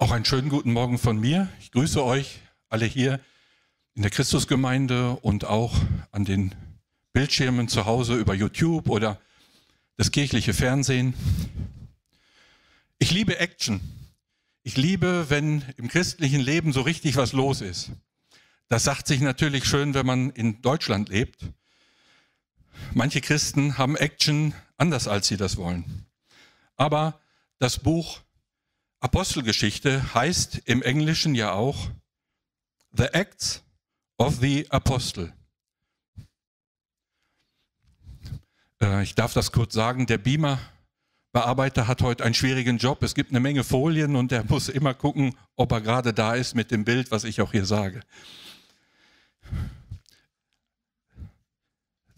Auch einen schönen guten Morgen von mir. Ich grüße euch alle hier in der Christusgemeinde und auch an den Bildschirmen zu Hause über YouTube oder das kirchliche Fernsehen. Ich liebe Action. Ich liebe, wenn im christlichen Leben so richtig was los ist. Das sagt sich natürlich schön, wenn man in Deutschland lebt. Manche Christen haben Action anders, als sie das wollen. Aber das Buch Apostelgeschichte heißt im Englischen ja auch The Acts of the Apostle. Äh, ich darf das kurz sagen, der Beamer-Bearbeiter hat heute einen schwierigen Job. Es gibt eine Menge Folien und er muss immer gucken, ob er gerade da ist mit dem Bild, was ich auch hier sage.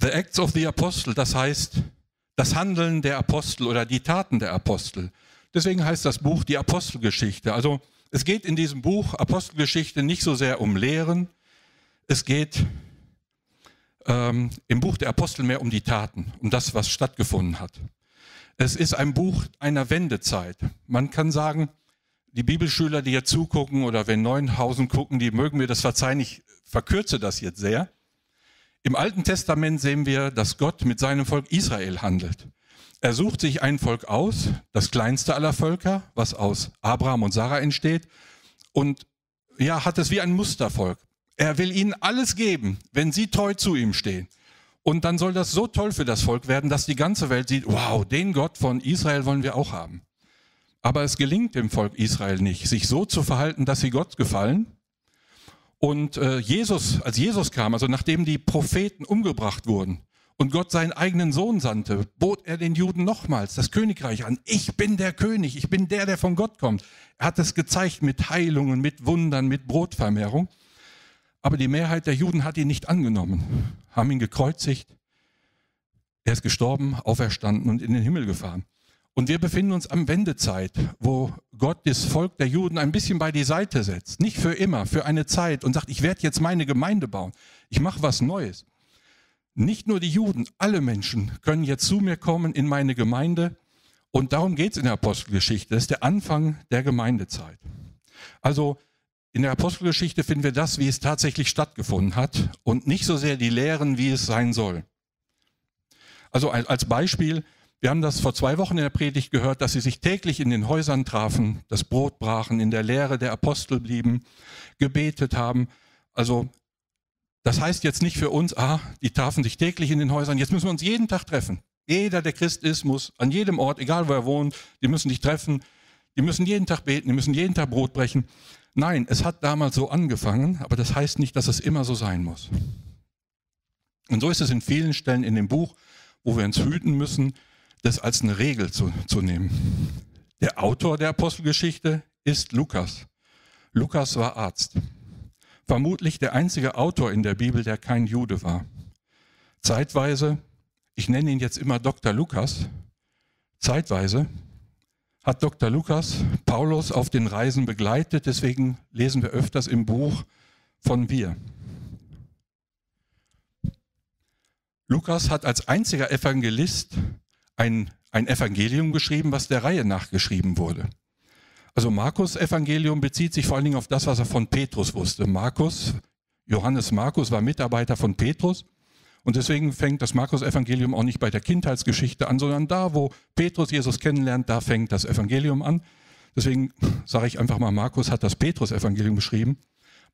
The Acts of the Apostle, das heißt das Handeln der Apostel oder die Taten der Apostel. Deswegen heißt das Buch die Apostelgeschichte. Also es geht in diesem Buch Apostelgeschichte nicht so sehr um Lehren, es geht ähm, im Buch der Apostel mehr um die Taten, um das, was stattgefunden hat. Es ist ein Buch einer Wendezeit. Man kann sagen, die Bibelschüler, die hier zugucken oder wenn Neuenhausen gucken, die mögen mir das verzeihen, ich verkürze das jetzt sehr. Im Alten Testament sehen wir, dass Gott mit seinem Volk Israel handelt. Er sucht sich ein Volk aus, das kleinste aller Völker, was aus Abraham und Sarah entsteht, und ja, hat es wie ein Mustervolk. Er will ihnen alles geben, wenn sie treu zu ihm stehen. Und dann soll das so toll für das Volk werden, dass die ganze Welt sieht, wow, den Gott von Israel wollen wir auch haben. Aber es gelingt dem Volk Israel nicht, sich so zu verhalten, dass sie Gott gefallen. Und äh, Jesus, als Jesus kam, also nachdem die Propheten umgebracht wurden, und Gott seinen eigenen Sohn sandte, bot er den Juden nochmals das Königreich an. Ich bin der König, ich bin der, der von Gott kommt. Er hat es gezeigt mit Heilungen, mit Wundern, mit Brotvermehrung. Aber die Mehrheit der Juden hat ihn nicht angenommen, haben ihn gekreuzigt. Er ist gestorben, auferstanden und in den Himmel gefahren. Und wir befinden uns am Wendezeit, wo Gott das Volk der Juden ein bisschen bei die Seite setzt. Nicht für immer, für eine Zeit und sagt, ich werde jetzt meine Gemeinde bauen. Ich mache was Neues. Nicht nur die Juden, alle Menschen können jetzt zu mir kommen in meine Gemeinde. Und darum geht es in der Apostelgeschichte. Das ist der Anfang der Gemeindezeit. Also in der Apostelgeschichte finden wir das, wie es tatsächlich stattgefunden hat und nicht so sehr die Lehren, wie es sein soll. Also als Beispiel, wir haben das vor zwei Wochen in der Predigt gehört, dass sie sich täglich in den Häusern trafen, das Brot brachen, in der Lehre der Apostel blieben, gebetet haben. Also das heißt jetzt nicht für uns, ah, die trafen sich täglich in den Häusern, jetzt müssen wir uns jeden Tag treffen. Jeder, der Christ ist, muss an jedem Ort, egal wo er wohnt, die müssen sich treffen, die müssen jeden Tag beten, die müssen jeden Tag Brot brechen. Nein, es hat damals so angefangen, aber das heißt nicht, dass es immer so sein muss. Und so ist es in vielen Stellen in dem Buch, wo wir uns hüten müssen, das als eine Regel zu, zu nehmen. Der Autor der Apostelgeschichte ist Lukas. Lukas war Arzt vermutlich der einzige Autor in der Bibel, der kein Jude war. Zeitweise, ich nenne ihn jetzt immer Dr. Lukas, zeitweise hat Dr. Lukas Paulus auf den Reisen begleitet, deswegen lesen wir öfters im Buch von wir. Lukas hat als einziger Evangelist ein, ein Evangelium geschrieben, was der Reihe nach geschrieben wurde. Also Markus Evangelium bezieht sich vor allen Dingen auf das, was er von Petrus wusste. Markus, Johannes Markus war Mitarbeiter von Petrus und deswegen fängt das Markus Evangelium auch nicht bei der Kindheitsgeschichte an, sondern da, wo Petrus Jesus kennenlernt, da fängt das Evangelium an. Deswegen sage ich einfach mal, Markus hat das Petrus Evangelium beschrieben.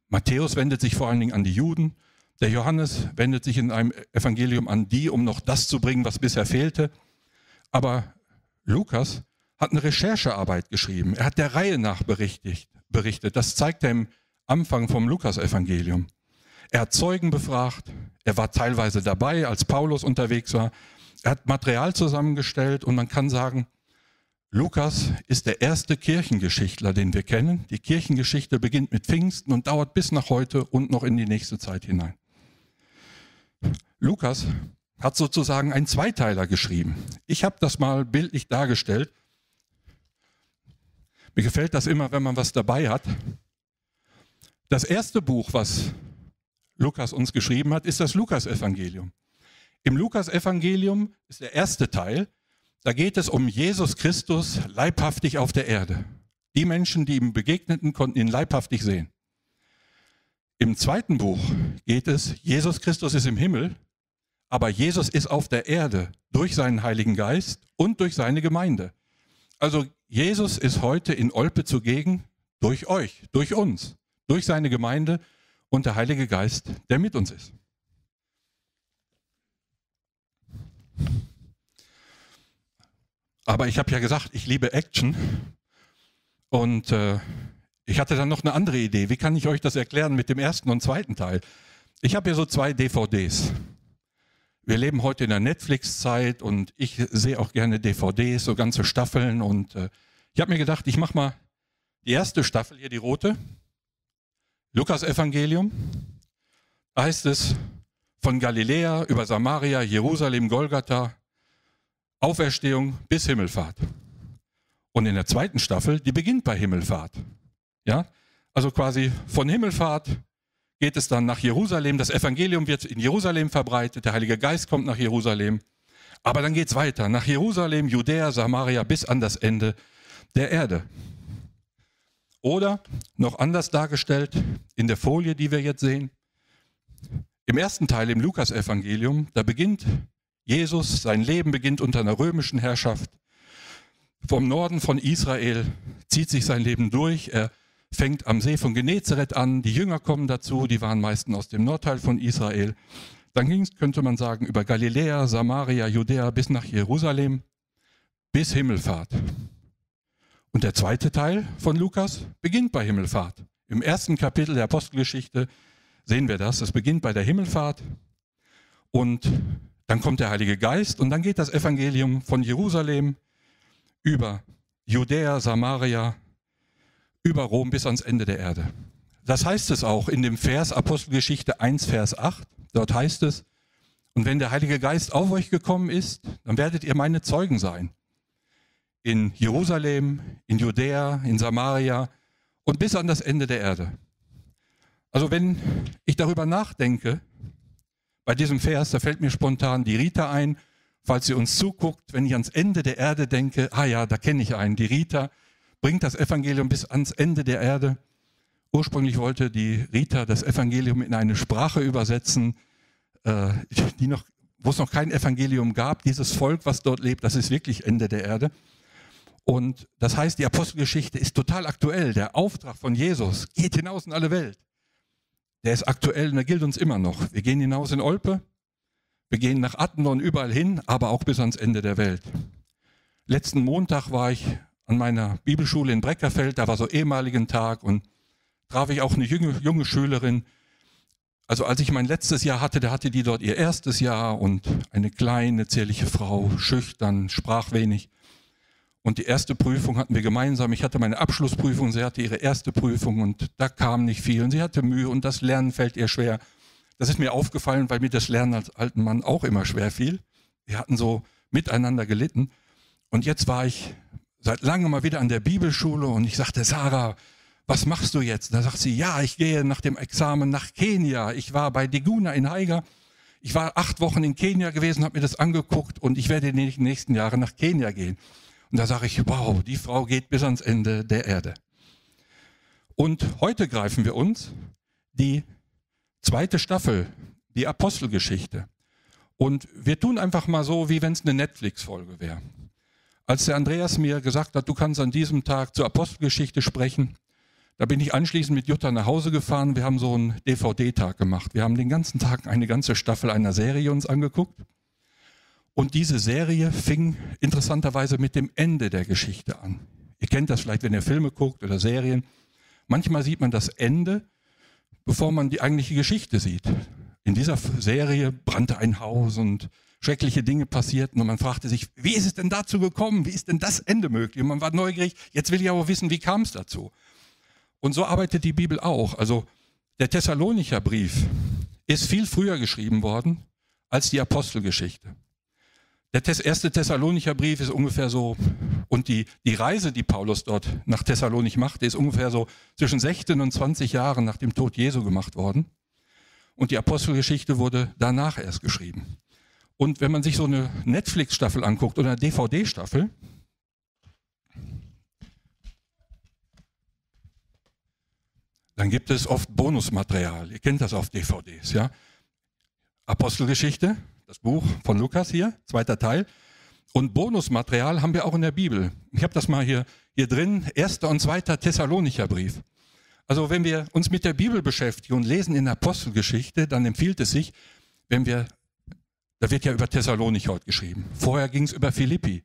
Matthäus wendet sich vor allen Dingen an die Juden. Der Johannes wendet sich in einem Evangelium an die, um noch das zu bringen, was bisher fehlte. Aber Lukas hat eine Recherchearbeit geschrieben. Er hat der Reihe nach berichtet. berichtet. Das zeigt er im Anfang vom Lukas-Evangelium. Er hat Zeugen befragt. Er war teilweise dabei, als Paulus unterwegs war. Er hat Material zusammengestellt und man kann sagen, Lukas ist der erste Kirchengeschichtler, den wir kennen. Die Kirchengeschichte beginnt mit Pfingsten und dauert bis nach heute und noch in die nächste Zeit hinein. Lukas hat sozusagen einen Zweiteiler geschrieben. Ich habe das mal bildlich dargestellt. Mir gefällt das immer, wenn man was dabei hat. Das erste Buch, was Lukas uns geschrieben hat, ist das Lukas-Evangelium. Im Lukas-Evangelium ist der erste Teil, da geht es um Jesus Christus leibhaftig auf der Erde. Die Menschen, die ihm begegneten, konnten ihn leibhaftig sehen. Im zweiten Buch geht es, Jesus Christus ist im Himmel, aber Jesus ist auf der Erde durch seinen Heiligen Geist und durch seine Gemeinde. Also Jesus ist heute in Olpe zugegen durch euch, durch uns, durch seine Gemeinde und der Heilige Geist, der mit uns ist. Aber ich habe ja gesagt, ich liebe Action und äh, ich hatte dann noch eine andere Idee. Wie kann ich euch das erklären mit dem ersten und zweiten Teil? Ich habe hier so zwei DVDs. Wir leben heute in der Netflix-Zeit und ich sehe auch gerne DVDs, so ganze Staffeln. Und äh, ich habe mir gedacht, ich mache mal die erste Staffel hier, die rote. Lukas Evangelium. Da heißt es von Galiläa über Samaria, Jerusalem, Golgatha, Auferstehung bis Himmelfahrt. Und in der zweiten Staffel, die beginnt bei Himmelfahrt. Ja? Also quasi von Himmelfahrt geht es dann nach Jerusalem. Das Evangelium wird in Jerusalem verbreitet. Der Heilige Geist kommt nach Jerusalem. Aber dann geht es weiter. Nach Jerusalem, Judäa, Samaria bis an das Ende der Erde. Oder noch anders dargestellt in der Folie, die wir jetzt sehen. Im ersten Teil im Lukas-Evangelium, da beginnt Jesus, sein Leben beginnt unter einer römischen Herrschaft. Vom Norden von Israel zieht sich sein Leben durch. Er fängt am See von Genezareth an, die Jünger kommen dazu, die waren meistens aus dem Nordteil von Israel. Dann ging es, könnte man sagen, über Galiläa, Samaria, Judäa bis nach Jerusalem, bis Himmelfahrt. Und der zweite Teil von Lukas beginnt bei Himmelfahrt. Im ersten Kapitel der Apostelgeschichte sehen wir das. Es beginnt bei der Himmelfahrt und dann kommt der Heilige Geist und dann geht das Evangelium von Jerusalem über Judäa, Samaria, über Rom bis ans Ende der Erde. Das heißt es auch in dem Vers Apostelgeschichte 1, Vers 8. Dort heißt es, und wenn der Heilige Geist auf euch gekommen ist, dann werdet ihr meine Zeugen sein. In Jerusalem, in Judäa, in Samaria und bis an das Ende der Erde. Also wenn ich darüber nachdenke, bei diesem Vers, da fällt mir spontan die Rita ein, falls sie uns zuguckt, wenn ich ans Ende der Erde denke, ah ja, da kenne ich einen, die Rita, bringt das Evangelium bis ans Ende der Erde. Ursprünglich wollte die Rita das Evangelium in eine Sprache übersetzen, äh, die noch, wo es noch kein Evangelium gab. Dieses Volk, was dort lebt, das ist wirklich Ende der Erde. Und das heißt, die Apostelgeschichte ist total aktuell. Der Auftrag von Jesus geht hinaus in alle Welt. Der ist aktuell und der gilt uns immer noch. Wir gehen hinaus in Olpe, wir gehen nach Attendorn überall hin, aber auch bis ans Ende der Welt. Letzten Montag war ich an meiner Bibelschule in Breckerfeld, da war so ehemaligen Tag und traf ich auch eine junge, junge Schülerin. Also als ich mein letztes Jahr hatte, da hatte die dort ihr erstes Jahr und eine kleine, zierliche Frau, schüchtern, sprach wenig. Und die erste Prüfung hatten wir gemeinsam. Ich hatte meine Abschlussprüfung, sie hatte ihre erste Prüfung und da kam nicht viel und sie hatte Mühe und das Lernen fällt ihr schwer. Das ist mir aufgefallen, weil mir das Lernen als alten Mann auch immer schwer fiel. Wir hatten so miteinander gelitten. Und jetzt war ich seit langem mal wieder an der Bibelschule und ich sagte, Sarah, was machst du jetzt? Da sagt sie, ja, ich gehe nach dem Examen nach Kenia. Ich war bei Diguna in Haiger. Ich war acht Wochen in Kenia gewesen, habe mir das angeguckt und ich werde in den nächsten Jahren nach Kenia gehen. Und da sage ich, wow, die Frau geht bis ans Ende der Erde. Und heute greifen wir uns die zweite Staffel, die Apostelgeschichte. Und wir tun einfach mal so, wie wenn es eine Netflix-Folge wäre. Als der Andreas mir gesagt hat, du kannst an diesem Tag zur Apostelgeschichte sprechen, da bin ich anschließend mit Jutta nach Hause gefahren. Wir haben so einen DVD-Tag gemacht. Wir haben den ganzen Tag eine ganze Staffel einer Serie uns angeguckt. Und diese Serie fing interessanterweise mit dem Ende der Geschichte an. Ihr kennt das vielleicht, wenn ihr Filme guckt oder Serien. Manchmal sieht man das Ende, bevor man die eigentliche Geschichte sieht. In dieser Serie brannte ein Haus und schreckliche Dinge passierten und man fragte sich, wie ist es denn dazu gekommen? Wie ist denn das Ende möglich? Und man war neugierig, jetzt will ich aber wissen, wie kam es dazu? Und so arbeitet die Bibel auch. Also der Thessalonicher Brief ist viel früher geschrieben worden als die Apostelgeschichte. Der erste Thessalonicher Brief ist ungefähr so, und die, die Reise, die Paulus dort nach Thessalonich machte, ist ungefähr so zwischen 16 und 20 Jahren nach dem Tod Jesu gemacht worden. Und die Apostelgeschichte wurde danach erst geschrieben. Und wenn man sich so eine Netflix-Staffel anguckt oder eine DVD-Staffel, dann gibt es oft Bonusmaterial. Ihr kennt das auf DVDs, ja. Apostelgeschichte, das Buch von Lukas hier, zweiter Teil. Und Bonusmaterial haben wir auch in der Bibel. Ich habe das mal hier, hier drin, erster und zweiter Thessalonicher Brief. Also wenn wir uns mit der Bibel beschäftigen und lesen in der Apostelgeschichte, dann empfiehlt es sich, wenn wir, da wird ja über Thessalonich heute geschrieben. Vorher ging es über Philippi.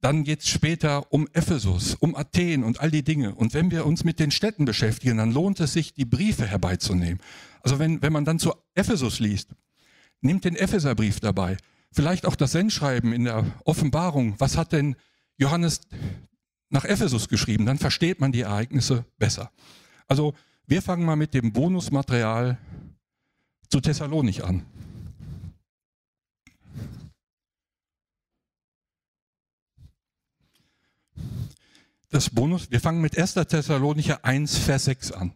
Dann geht es später um Ephesus, um Athen und all die Dinge. Und wenn wir uns mit den Städten beschäftigen, dann lohnt es sich, die Briefe herbeizunehmen. Also wenn, wenn man dann zu Ephesus liest, nimmt den Epheserbrief dabei. Vielleicht auch das Sendschreiben in der Offenbarung. Was hat denn Johannes nach Ephesus geschrieben? Dann versteht man die Ereignisse besser. Also wir fangen mal mit dem Bonusmaterial zu Thessalonik an. Das Bonus, wir fangen mit 1. Thessalonicher 1, Vers 6 an.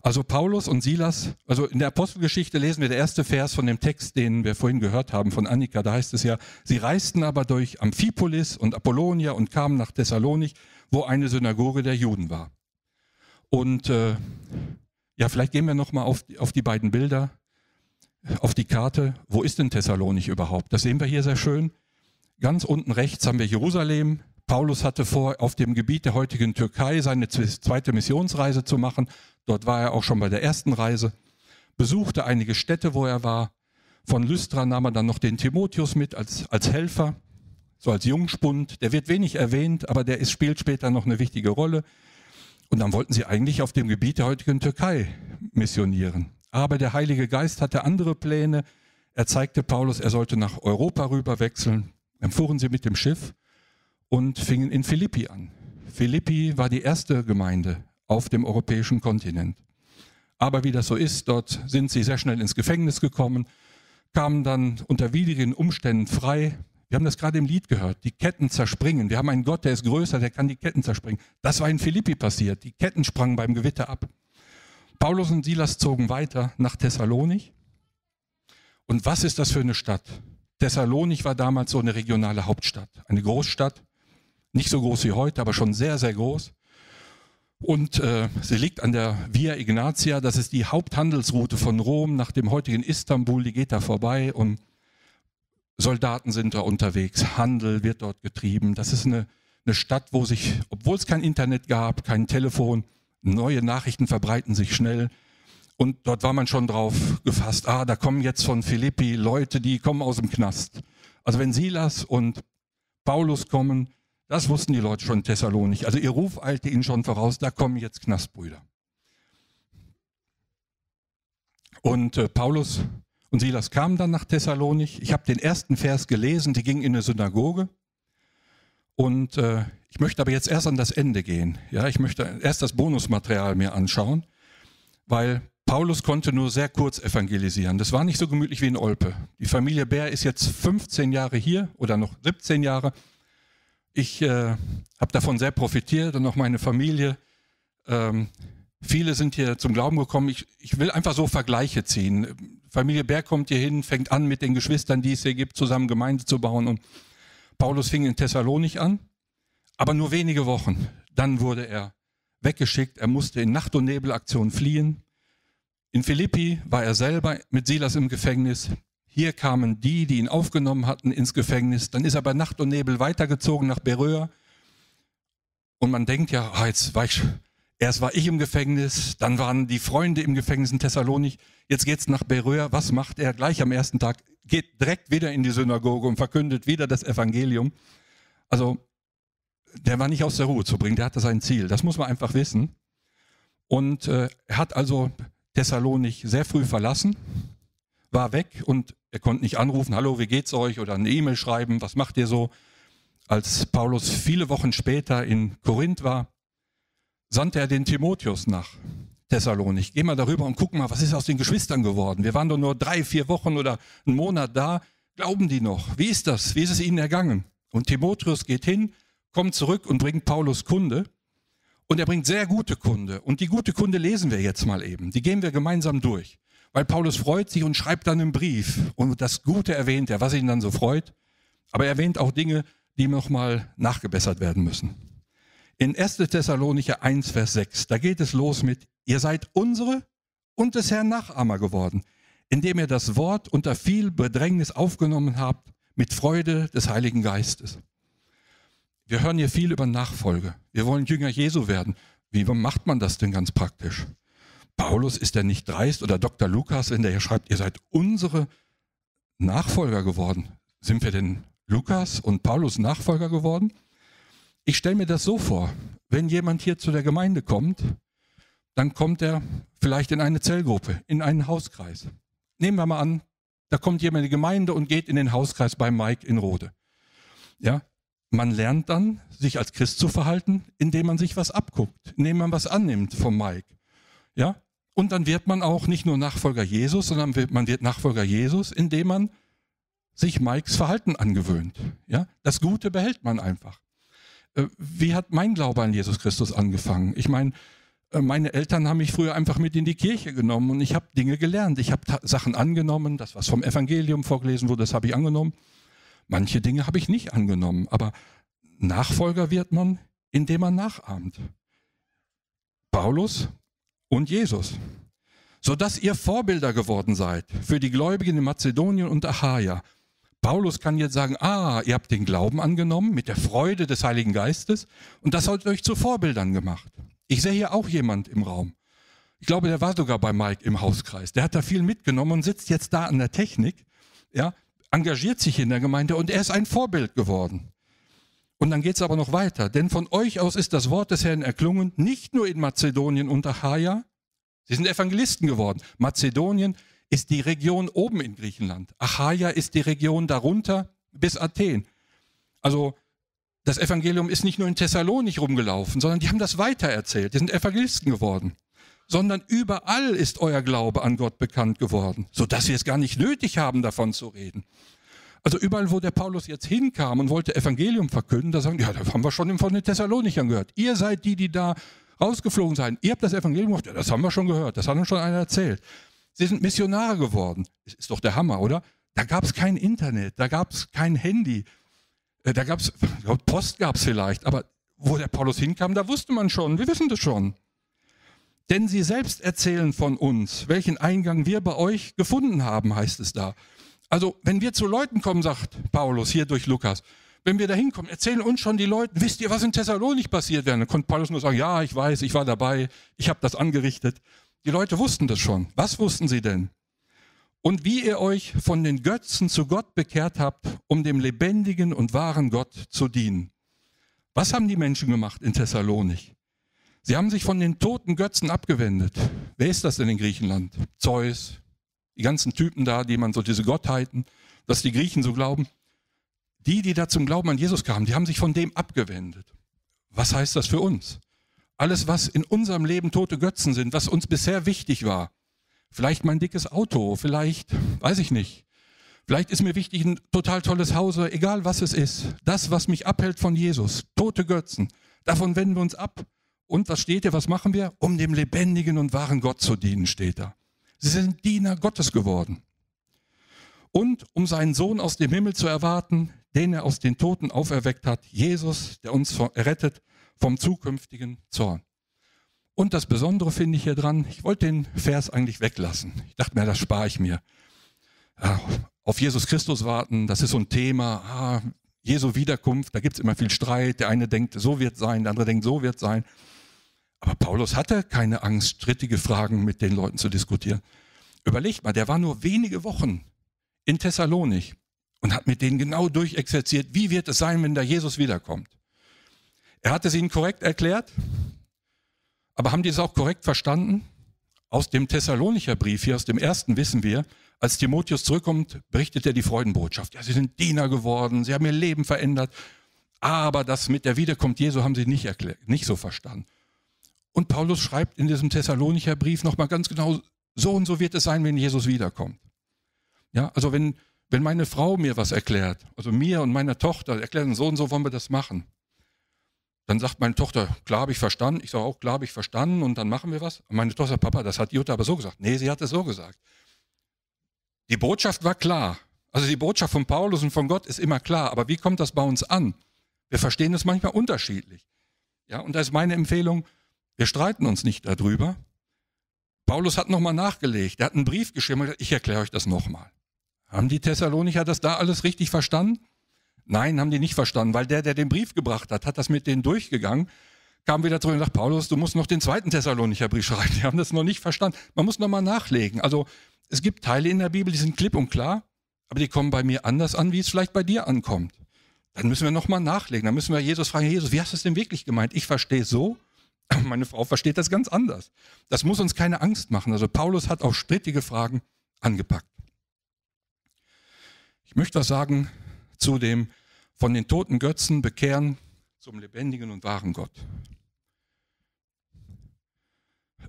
Also Paulus und Silas, also in der Apostelgeschichte lesen wir der erste Vers von dem Text, den wir vorhin gehört haben von Annika. Da heißt es ja, sie reisten aber durch Amphipolis und Apollonia und kamen nach Thessalonik, wo eine Synagoge der Juden war. Und äh, ja, vielleicht gehen wir noch mal auf, auf die beiden Bilder, auf die Karte. Wo ist denn Thessalonik überhaupt? Das sehen wir hier sehr schön. Ganz unten rechts haben wir Jerusalem. Paulus hatte vor, auf dem Gebiet der heutigen Türkei seine zweite Missionsreise zu machen. Dort war er auch schon bei der ersten Reise, besuchte einige Städte, wo er war. Von Lystra nahm er dann noch den Timotheus mit als, als Helfer, so als Jungspund. Der wird wenig erwähnt, aber der ist, spielt später noch eine wichtige Rolle. Und dann wollten sie eigentlich auf dem Gebiet der heutigen Türkei missionieren. Aber der Heilige Geist hatte andere Pläne. Er zeigte Paulus, er sollte nach Europa rüber wechseln. Dann fuhren sie mit dem Schiff und fingen in Philippi an. Philippi war die erste Gemeinde auf dem europäischen Kontinent. Aber wie das so ist, dort sind sie sehr schnell ins Gefängnis gekommen, kamen dann unter widrigen Umständen frei. Wir haben das gerade im Lied gehört, die Ketten zerspringen. Wir haben einen Gott, der ist größer, der kann die Ketten zerspringen. Das war in Philippi passiert. Die Ketten sprangen beim Gewitter ab. Paulus und Silas zogen weiter nach Thessalonik. Und was ist das für eine Stadt? Thessalonik war damals so eine regionale Hauptstadt, eine Großstadt, nicht so groß wie heute, aber schon sehr, sehr groß. Und äh, sie liegt an der Via Ignatia, das ist die Haupthandelsroute von Rom nach dem heutigen Istanbul, die geht da vorbei und Soldaten sind da unterwegs, Handel wird dort getrieben. Das ist eine, eine Stadt, wo sich, obwohl es kein Internet gab, kein Telefon, neue Nachrichten verbreiten sich schnell. Und dort war man schon drauf gefasst, ah, da kommen jetzt von Philippi Leute, die kommen aus dem Knast. Also wenn Silas und Paulus kommen, das wussten die Leute schon in Thessalonik. Also ihr Ruf eilte ihnen schon voraus, da kommen jetzt Knastbrüder. Und äh, Paulus und Silas kamen dann nach Thessalonik. Ich habe den ersten Vers gelesen, die gingen in eine Synagoge. Und äh, ich möchte aber jetzt erst an das Ende gehen. Ja, ich möchte erst das Bonusmaterial mir anschauen, weil Paulus konnte nur sehr kurz evangelisieren. Das war nicht so gemütlich wie in Olpe. Die Familie Bär ist jetzt 15 Jahre hier oder noch 17 Jahre. Ich äh, habe davon sehr profitiert und auch meine Familie. Ähm, viele sind hier zum Glauben gekommen. Ich, ich, will einfach so Vergleiche ziehen. Familie Berg kommt hier hin, fängt an mit den Geschwistern, die es hier gibt, zusammen Gemeinde zu bauen. Und Paulus fing in Thessalonik an, aber nur wenige Wochen. Dann wurde er weggeschickt. Er musste in Nacht- und Nebelaktion fliehen. In Philippi war er selber mit Silas im Gefängnis. Hier kamen die, die ihn aufgenommen hatten, ins Gefängnis. Dann ist er bei Nacht und Nebel weitergezogen nach Beröa. Und man denkt ja, oh, jetzt war ich, erst war ich im Gefängnis, dann waren die Freunde im Gefängnis in Thessalonik. Jetzt geht's nach Beröa. Was macht er gleich am ersten Tag? Geht direkt wieder in die Synagoge und verkündet wieder das Evangelium. Also, der war nicht aus der Ruhe zu bringen. Der hatte sein Ziel. Das muss man einfach wissen. Und äh, er hat also Thessalonik sehr früh verlassen war weg und er konnte nicht anrufen, hallo, wie geht's euch? Oder eine E-Mail schreiben, was macht ihr so? Als Paulus viele Wochen später in Korinth war, sandte er den Timotheus nach Thessalonik. Geh mal darüber und guck mal, was ist aus den Geschwistern geworden? Wir waren doch nur drei, vier Wochen oder einen Monat da. Glauben die noch? Wie ist das? Wie ist es ihnen ergangen? Und Timotheus geht hin, kommt zurück und bringt Paulus Kunde. Und er bringt sehr gute Kunde. Und die gute Kunde lesen wir jetzt mal eben. Die gehen wir gemeinsam durch. Weil Paulus freut sich und schreibt dann einen Brief. Und das Gute erwähnt er, was ihn dann so freut. Aber er erwähnt auch Dinge, die nochmal nachgebessert werden müssen. In 1. Thessalonicher 1, Vers 6, da geht es los mit, ihr seid unsere und des Herrn Nachahmer geworden, indem ihr das Wort unter viel Bedrängnis aufgenommen habt, mit Freude des Heiligen Geistes. Wir hören hier viel über Nachfolge. Wir wollen Jünger Jesu werden. Wie macht man das denn ganz praktisch? Paulus ist ja nicht dreist oder Dr. Lukas, wenn der hier schreibt, ihr seid unsere Nachfolger geworden. Sind wir denn Lukas und Paulus Nachfolger geworden? Ich stelle mir das so vor, wenn jemand hier zu der Gemeinde kommt, dann kommt er vielleicht in eine Zellgruppe, in einen Hauskreis. Nehmen wir mal an, da kommt jemand in die Gemeinde und geht in den Hauskreis bei Mike in Rode. Ja, man lernt dann, sich als Christ zu verhalten, indem man sich was abguckt, indem man was annimmt vom Mike. Ja, und dann wird man auch nicht nur Nachfolger Jesus, sondern man wird Nachfolger Jesus, indem man sich Mikes Verhalten angewöhnt. Ja, das Gute behält man einfach. Äh, wie hat mein Glaube an Jesus Christus angefangen? Ich meine, äh, meine Eltern haben mich früher einfach mit in die Kirche genommen und ich habe Dinge gelernt. Ich habe Sachen angenommen, das, was vom Evangelium vorgelesen wurde, das habe ich angenommen. Manche Dinge habe ich nicht angenommen, aber Nachfolger wird man, indem man nachahmt. Paulus und Jesus, sodass ihr Vorbilder geworden seid für die Gläubigen in Mazedonien und Achaia. Paulus kann jetzt sagen, ah, ihr habt den Glauben angenommen mit der Freude des Heiligen Geistes und das hat euch zu Vorbildern gemacht. Ich sehe hier auch jemand im Raum. Ich glaube, der war sogar bei Mike im Hauskreis. Der hat da viel mitgenommen und sitzt jetzt da an der Technik, ja, engagiert sich in der Gemeinde und er ist ein Vorbild geworden. Und dann geht es aber noch weiter, denn von euch aus ist das Wort des Herrn erklungen, nicht nur in Mazedonien und Achaia. Sie sind Evangelisten geworden. Mazedonien ist die Region oben in Griechenland. Achaia ist die Region darunter bis Athen. Also das Evangelium ist nicht nur in Thessalonich rumgelaufen, sondern die haben das weitererzählt. Die sind Evangelisten geworden. Sondern überall ist euer Glaube an Gott bekannt geworden, sodass wir es gar nicht nötig haben, davon zu reden. Also überall, wo der Paulus jetzt hinkam und wollte Evangelium verkünden, da sagen die, ja, das haben wir schon von den Thessalonichern gehört. Ihr seid die, die da rausgeflogen seid. Ihr habt das Evangelium gemacht. Ja, das haben wir schon gehört. Das hat uns schon einer erzählt. Sie sind Missionare geworden. Ist doch der Hammer, oder? Da gab es kein Internet, da gab es kein Handy, äh, da gab es, Post gab es vielleicht, aber wo der Paulus hinkam, da wusste man schon, wir wissen das schon. Denn sie selbst erzählen von uns, welchen Eingang wir bei euch gefunden haben, heißt es da. Also, wenn wir zu Leuten kommen, sagt Paulus hier durch Lukas, wenn wir da hinkommen, erzählen uns schon die Leute, wisst ihr, was in Thessalonik passiert wäre? Dann konnte Paulus nur sagen, ja, ich weiß, ich war dabei, ich habe das angerichtet. Die Leute wussten das schon. Was wussten sie denn? und wie ihr euch von den Götzen zu Gott bekehrt habt, um dem lebendigen und wahren Gott zu dienen. Was haben die Menschen gemacht in Thessalonik? Sie haben sich von den toten Götzen abgewendet. Wer ist das denn in Griechenland? Zeus, die ganzen Typen da, die man so diese Gottheiten, dass die Griechen so glauben. Die, die da zum Glauben an Jesus kamen, die haben sich von dem abgewendet. Was heißt das für uns? Alles, was in unserem Leben tote Götzen sind, was uns bisher wichtig war, Vielleicht mein dickes Auto, vielleicht, weiß ich nicht. Vielleicht ist mir wichtig ein total tolles Haus, egal was es ist. Das, was mich abhält von Jesus, tote Götzen, davon wenden wir uns ab. Und was steht hier, was machen wir? Um dem lebendigen und wahren Gott zu dienen, steht da. Sie sind Diener Gottes geworden. Und um seinen Sohn aus dem Himmel zu erwarten, den er aus den Toten auferweckt hat, Jesus, der uns rettet vom zukünftigen Zorn. Und das Besondere finde ich hier dran, ich wollte den Vers eigentlich weglassen. Ich dachte mir, das spare ich mir. Auf Jesus Christus warten, das ist so ein Thema. Ah, Jesu Wiederkunft, da gibt es immer viel Streit. Der eine denkt, so wird sein, der andere denkt, so wird sein. Aber Paulus hatte keine Angst, strittige Fragen mit den Leuten zu diskutieren. Überlegt mal, der war nur wenige Wochen in Thessalonik und hat mit denen genau durchexerziert, wie wird es sein, wenn da Jesus wiederkommt. Er hatte es ihnen korrekt erklärt, aber haben die es auch korrekt verstanden? Aus dem Thessalonicher Brief hier, aus dem ersten wissen wir, als Timotheus zurückkommt, berichtet er die Freudenbotschaft. Ja, sie sind Diener geworden, sie haben ihr Leben verändert. Aber das mit der Wiederkunft Jesu haben sie nicht, erklärt, nicht so verstanden. Und Paulus schreibt in diesem Thessalonicher Brief nochmal ganz genau, so und so wird es sein, wenn Jesus wiederkommt. Ja, also wenn, wenn meine Frau mir was erklärt, also mir und meiner Tochter erklären, so und so wollen wir das machen. Dann sagt meine Tochter, klar habe ich verstanden. Ich sage auch, klar habe ich verstanden und dann machen wir was. Und meine Tochter, Papa, das hat Jutta aber so gesagt. Nee, sie hat es so gesagt. Die Botschaft war klar. Also die Botschaft von Paulus und von Gott ist immer klar. Aber wie kommt das bei uns an? Wir verstehen es manchmal unterschiedlich. Ja, und da ist meine Empfehlung, wir streiten uns nicht darüber. Paulus hat nochmal nachgelegt, er hat einen Brief geschrieben, ich erkläre euch das nochmal. Haben die Thessalonicher das da alles richtig verstanden? Nein, haben die nicht verstanden, weil der, der den Brief gebracht hat, hat das mit denen durchgegangen, kam wieder zurück und sagt, Paulus, du musst noch den zweiten Thessalonicher Brief schreiben. Die haben das noch nicht verstanden. Man muss nochmal nachlegen. Also es gibt Teile in der Bibel, die sind klipp und klar, aber die kommen bei mir anders an, wie es vielleicht bei dir ankommt. Dann müssen wir nochmal nachlegen. Dann müssen wir Jesus fragen, Jesus, wie hast du es denn wirklich gemeint? Ich verstehe es so, meine Frau versteht das ganz anders. Das muss uns keine Angst machen. Also Paulus hat auch strittige Fragen angepackt. Ich möchte was sagen zu dem von den toten Götzen bekehren zum lebendigen und wahren Gott.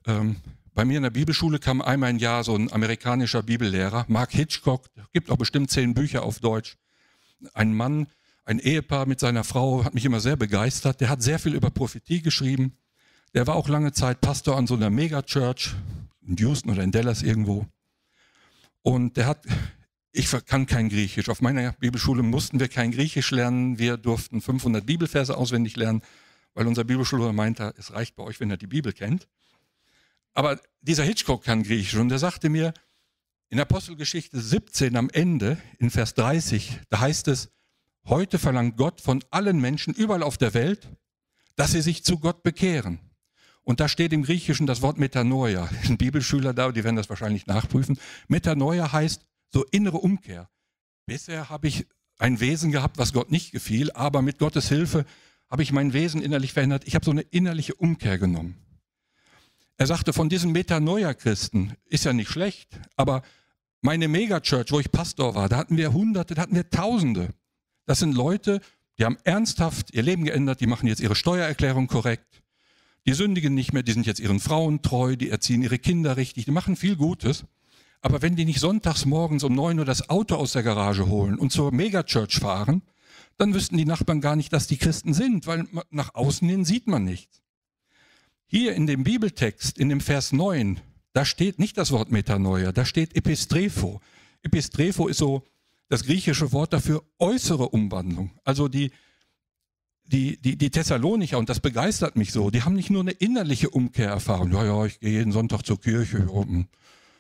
Ähm, bei mir in der Bibelschule kam einmal im Jahr so ein amerikanischer Bibellehrer, Mark Hitchcock, gibt auch bestimmt zehn Bücher auf Deutsch. Ein Mann, ein Ehepaar mit seiner Frau, hat mich immer sehr begeistert. Der hat sehr viel über Prophetie geschrieben. Der war auch lange Zeit Pastor an so einer Megachurch in Houston oder in Dallas irgendwo. Und der hat ich kann kein Griechisch. Auf meiner Bibelschule mussten wir kein Griechisch lernen. Wir durften 500 Bibelverse auswendig lernen, weil unser Bibelschüler meinte, es reicht bei euch, wenn ihr die Bibel kennt. Aber dieser Hitchcock kann Griechisch und der sagte mir, in Apostelgeschichte 17 am Ende, in Vers 30, da heißt es, heute verlangt Gott von allen Menschen überall auf der Welt, dass sie sich zu Gott bekehren. Und da steht im Griechischen das Wort Metanoia. Ein Bibelschüler da, die werden das wahrscheinlich nachprüfen. Metanoia heißt so innere Umkehr. Bisher habe ich ein Wesen gehabt, was Gott nicht gefiel, aber mit Gottes Hilfe habe ich mein Wesen innerlich verändert. Ich habe so eine innerliche Umkehr genommen. Er sagte, von diesen Metanoia-Christen ist ja nicht schlecht, aber meine Megachurch, wo ich Pastor war, da hatten wir Hunderte, da hatten wir Tausende. Das sind Leute, die haben ernsthaft ihr Leben geändert, die machen jetzt ihre Steuererklärung korrekt, die sündigen nicht mehr, die sind jetzt ihren Frauen treu, die erziehen ihre Kinder richtig, die machen viel Gutes. Aber wenn die nicht sonntags morgens um neun Uhr das Auto aus der Garage holen und zur Megachurch fahren, dann wüssten die Nachbarn gar nicht, dass die Christen sind, weil nach außen hin sieht man nichts. Hier in dem Bibeltext, in dem Vers 9, da steht nicht das Wort Metanoia, da steht Epistrepho. Epistrepho ist so das griechische Wort dafür äußere Umwandlung. Also die, die, die, die Thessalonicher, und das begeistert mich so, die haben nicht nur eine innerliche Umkehrerfahrung, ja, ja, ich gehe jeden Sonntag zur Kirche,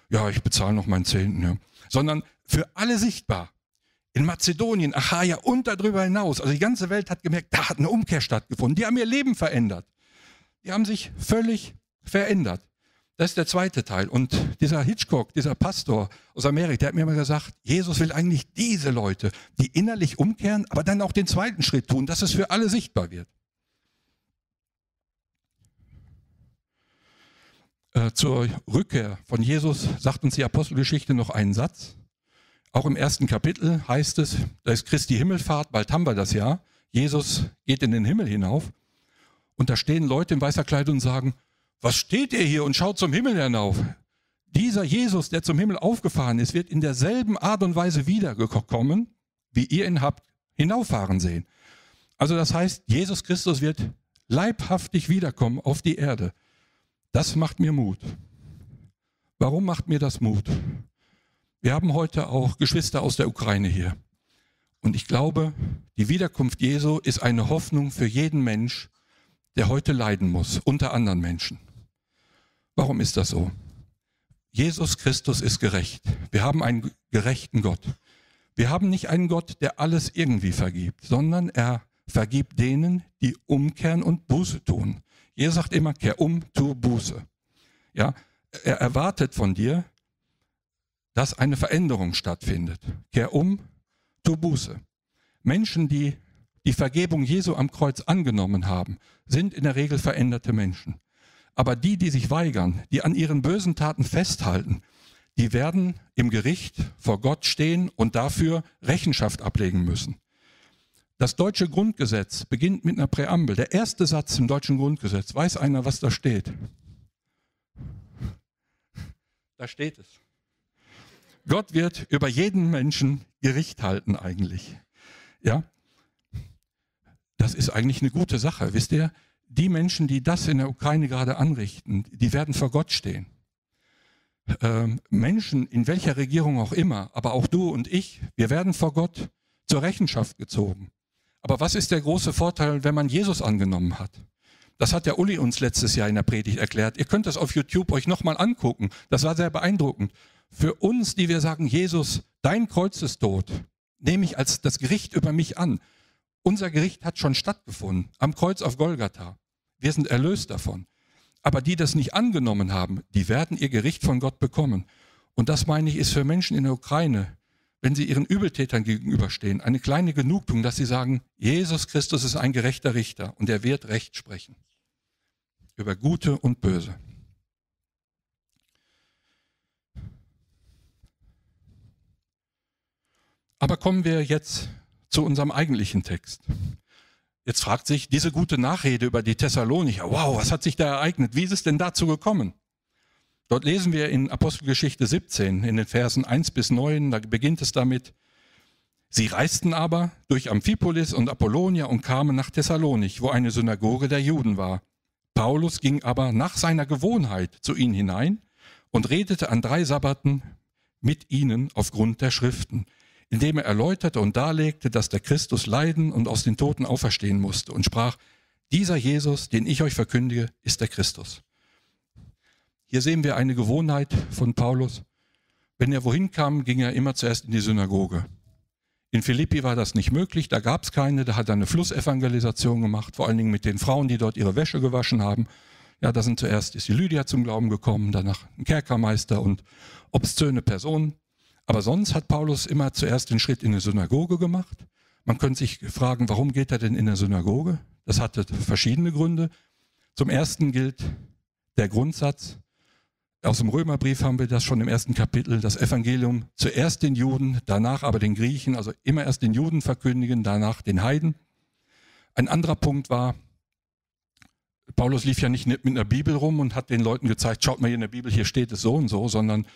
ja, ich bezahle noch meinen Zehnten, ja. sondern für alle sichtbar. In Mazedonien, Achaia und darüber hinaus. Also die ganze Welt hat gemerkt, da hat eine Umkehr stattgefunden. Die haben ihr Leben verändert. Die haben sich völlig verändert. Das ist der zweite Teil. Und dieser Hitchcock, dieser Pastor aus Amerika, der hat mir immer gesagt, Jesus will eigentlich diese Leute, die innerlich umkehren, aber dann auch den zweiten Schritt tun, dass es für alle sichtbar wird. Äh, zur Rückkehr von Jesus sagt uns die Apostelgeschichte noch einen Satz. Auch im ersten Kapitel heißt es, da ist Christi Himmelfahrt, bald haben wir das ja. Jesus geht in den Himmel hinauf und da stehen Leute in weißer Kleidung und sagen, was steht ihr hier und schaut zum Himmel hinauf? Dieser Jesus, der zum Himmel aufgefahren ist, wird in derselben Art und Weise wiedergekommen, wie ihr ihn habt hinauffahren sehen. Also das heißt, Jesus Christus wird leibhaftig wiederkommen auf die Erde. Das macht mir Mut. Warum macht mir das Mut? Wir haben heute auch Geschwister aus der Ukraine hier. Und ich glaube, die Wiederkunft Jesu ist eine Hoffnung für jeden Mensch, der heute leiden muss, unter anderen Menschen. Warum ist das so? Jesus Christus ist gerecht. Wir haben einen gerechten Gott. Wir haben nicht einen Gott, der alles irgendwie vergibt, sondern er vergibt denen, die umkehren und Buße tun. Jesus sagt immer, kehr um, tu Buße. Ja, er erwartet von dir, dass eine Veränderung stattfindet. Kehr um, tu Buße. Menschen, die die Vergebung Jesu am Kreuz angenommen haben, sind in der Regel veränderte Menschen. Aber die, die sich weigern, die an ihren bösen Taten festhalten, die werden im Gericht vor Gott stehen und dafür Rechenschaft ablegen müssen. Das deutsche Grundgesetz beginnt mit einer Präambel. Der erste Satz im deutschen Grundgesetz. Weiß einer, was da steht? Da steht es. Gott wird über jeden Menschen Gericht halten eigentlich. Ja? Das ist eigentlich eine gute Sache. Wisst ihr, die Menschen, die das in der Ukraine gerade anrichten, die werden vor Gott stehen. Ähm, Menschen, in welcher Regierung auch immer, aber auch du und ich, wir werden vor Gott zur Rechenschaft gezogen. Aber was ist der große Vorteil, wenn man Jesus angenommen hat? Das hat der Uli uns letztes Jahr in der Predigt erklärt. Ihr könnt das auf YouTube euch nochmal angucken. Das war sehr beeindruckend. Für uns, die wir sagen, Jesus, dein Kreuz ist tot, nehme ich als das Gericht über mich an. Unser Gericht hat schon stattgefunden, am Kreuz auf Golgatha. Wir sind erlöst davon. Aber die das nicht angenommen haben, die werden ihr Gericht von Gott bekommen. Und das meine ich, ist für Menschen in der Ukraine, wenn sie ihren Übeltätern gegenüberstehen, eine kleine Genugtuung, dass sie sagen, Jesus Christus ist ein gerechter Richter und er wird Recht sprechen. Über Gute und Böse. Aber kommen wir jetzt zu unserem eigentlichen Text. Jetzt fragt sich diese gute Nachrede über die Thessalonicher, wow, was hat sich da ereignet? Wie ist es denn dazu gekommen? Dort lesen wir in Apostelgeschichte 17, in den Versen 1 bis 9, da beginnt es damit, Sie reisten aber durch Amphipolis und Apollonia und kamen nach Thessalonich, wo eine Synagoge der Juden war. Paulus ging aber nach seiner Gewohnheit zu ihnen hinein und redete an drei Sabbaten mit ihnen aufgrund der Schriften, indem er erläuterte und darlegte, dass der Christus leiden und aus den Toten auferstehen musste und sprach, dieser Jesus, den ich euch verkündige, ist der Christus. Hier sehen wir eine Gewohnheit von Paulus. Wenn er wohin kam, ging er immer zuerst in die Synagoge. In Philippi war das nicht möglich, da gab es keine, da hat er eine Flussevangelisation gemacht, vor allen Dingen mit den Frauen, die dort ihre Wäsche gewaschen haben. Ja, da sind zuerst ist die Lydia zum Glauben gekommen, danach ein Kerkermeister und obszöne Personen. Aber sonst hat Paulus immer zuerst den Schritt in die Synagoge gemacht. Man könnte sich fragen, warum geht er denn in der Synagoge? Das hatte verschiedene Gründe. Zum ersten gilt der Grundsatz, aus dem Römerbrief haben wir das schon im ersten Kapitel, das Evangelium zuerst den Juden, danach aber den Griechen, also immer erst den Juden verkündigen, danach den Heiden. Ein anderer Punkt war, Paulus lief ja nicht mit einer Bibel rum und hat den Leuten gezeigt, schaut mal hier in der Bibel, hier steht es so und so, sondern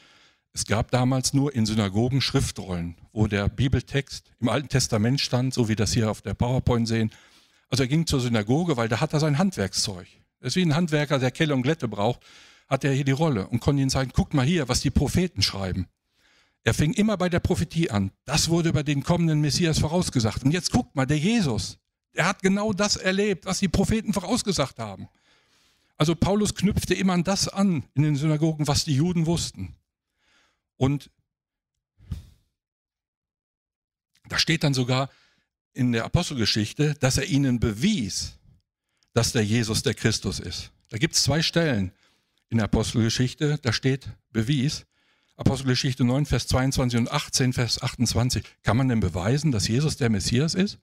es gab damals nur in Synagogen Schriftrollen, wo der Bibeltext im Alten Testament stand, so wie das hier auf der PowerPoint sehen. Also er ging zur Synagoge, weil da hat er sein Handwerkszeug. Das ist wie ein Handwerker, der Kelle und Glätte braucht, hat er hier die Rolle und konnte ihnen sagen, guck mal hier, was die Propheten schreiben. Er fing immer bei der Prophetie an. Das wurde über den kommenden Messias vorausgesagt. Und jetzt guckt mal, der Jesus, er hat genau das erlebt, was die Propheten vorausgesagt haben. Also Paulus knüpfte immer an das an in den Synagogen, was die Juden wussten. Und da steht dann sogar in der Apostelgeschichte, dass er ihnen bewies, dass der Jesus der Christus ist. Da gibt es zwei Stellen in der Apostelgeschichte, da steht bewies. Apostelgeschichte 9, Vers 22 und 18, Vers 28. Kann man denn beweisen, dass Jesus der Messias ist?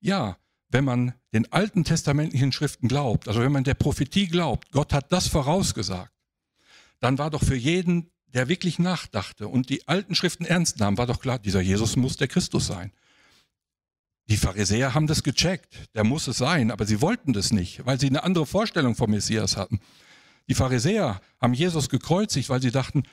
Ja, wenn man den alten testamentlichen Schriften glaubt, also wenn man der Prophetie glaubt, Gott hat das vorausgesagt, dann war doch für jeden der wirklich nachdachte und die alten Schriften ernst nahm, war doch klar, dieser Jesus muss der Christus sein. Die Pharisäer haben das gecheckt, der muss es sein, aber sie wollten das nicht, weil sie eine andere Vorstellung vom Messias hatten. Die Pharisäer haben Jesus gekreuzigt, weil sie dachten,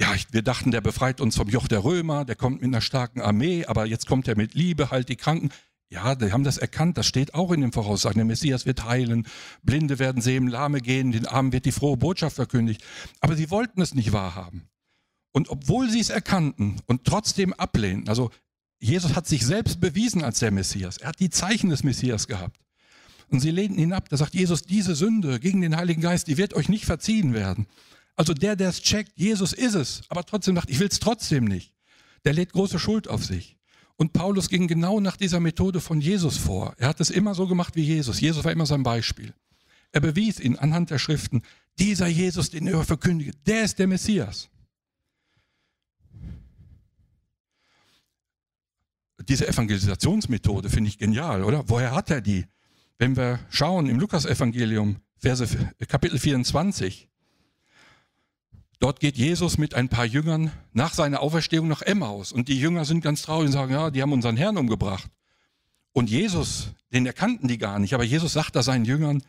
ja, wir dachten, der befreit uns vom Joch der Römer, der kommt mit einer starken Armee, aber jetzt kommt er mit Liebe, halt die Kranken. Ja, die haben das erkannt, das steht auch in den Voraussagen. Der Messias wird heilen, Blinde werden sehen, Lahme gehen, den Armen wird die frohe Botschaft verkündigt. Aber sie wollten es nicht wahrhaben. Und obwohl sie es erkannten und trotzdem ablehnten, also Jesus hat sich selbst bewiesen als der Messias. Er hat die Zeichen des Messias gehabt. Und sie lehnten ihn ab. Da sagt Jesus, diese Sünde gegen den Heiligen Geist, die wird euch nicht verziehen werden. Also der, der es checkt, Jesus ist es, aber trotzdem sagt, ich will es trotzdem nicht. Der lädt große Schuld auf sich. Und Paulus ging genau nach dieser Methode von Jesus vor. Er hat es immer so gemacht wie Jesus. Jesus war immer sein Beispiel. Er bewies ihn anhand der Schriften, dieser Jesus, den er verkündigt, der ist der Messias. Diese Evangelisationsmethode finde ich genial, oder? Woher hat er die? Wenn wir schauen im Lukasevangelium, Verse, Kapitel 24, dort geht Jesus mit ein paar Jüngern nach seiner Auferstehung nach Emmaus. Und die Jünger sind ganz traurig und sagen, ja, die haben unseren Herrn umgebracht. Und Jesus, den erkannten die gar nicht, aber Jesus sagt da seinen Jüngern,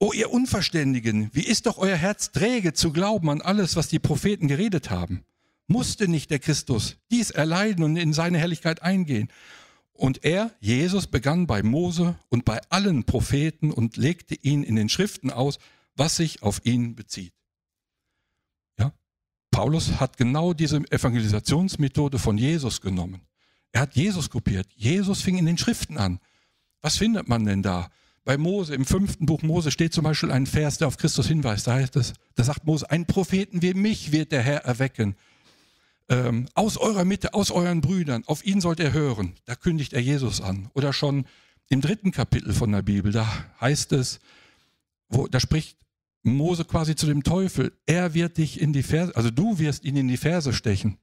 O ihr Unverständigen, wie ist doch euer Herz träge zu glauben an alles, was die Propheten geredet haben? Musste nicht der Christus dies erleiden und in seine Herrlichkeit eingehen? Und er, Jesus, begann bei Mose und bei allen Propheten und legte ihn in den Schriften aus, was sich auf ihn bezieht. Ja? Paulus hat genau diese Evangelisationsmethode von Jesus genommen. Er hat Jesus kopiert. Jesus fing in den Schriften an. Was findet man denn da? Bei Mose, im fünften Buch Mose steht zum Beispiel ein Vers, der auf Christus hinweist. Da heißt es, da sagt Mose, einen Propheten wie mich wird der Herr erwecken. Ähm, aus eurer Mitte, aus euren Brüdern, auf ihn sollt ihr hören. Da kündigt er Jesus an. Oder schon im dritten Kapitel von der Bibel, da heißt es, wo, da spricht Mose quasi zu dem Teufel, er wird dich in die Ferse, also du wirst ihn in die Ferse stechen.